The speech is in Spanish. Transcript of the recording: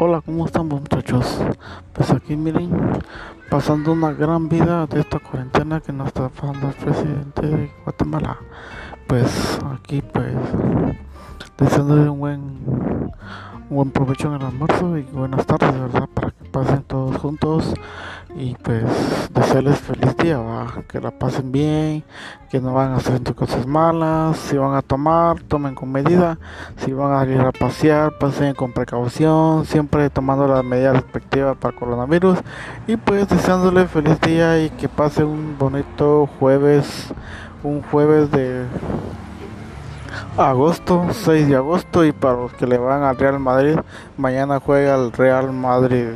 Hola, ¿cómo están muchachos? Pues aquí miren, pasando una gran vida de esta cuarentena que nos está pasando el presidente de Guatemala. Pues aquí pues deseándole un buen un buen provecho en el almuerzo y buenas tardes, de verdad, para que pasen todos juntos y pues desearles feliz día, que la pasen bien, que no van a hacer cosas malas, si van a tomar, tomen con medida, si van a ir a pasear, pasen con precaución, siempre tomando las medidas respectivas para coronavirus. Y pues deseándoles feliz día y que pasen un bonito jueves, un jueves de agosto, 6 de agosto. Y para los que le van al Real Madrid, mañana juega el Real Madrid.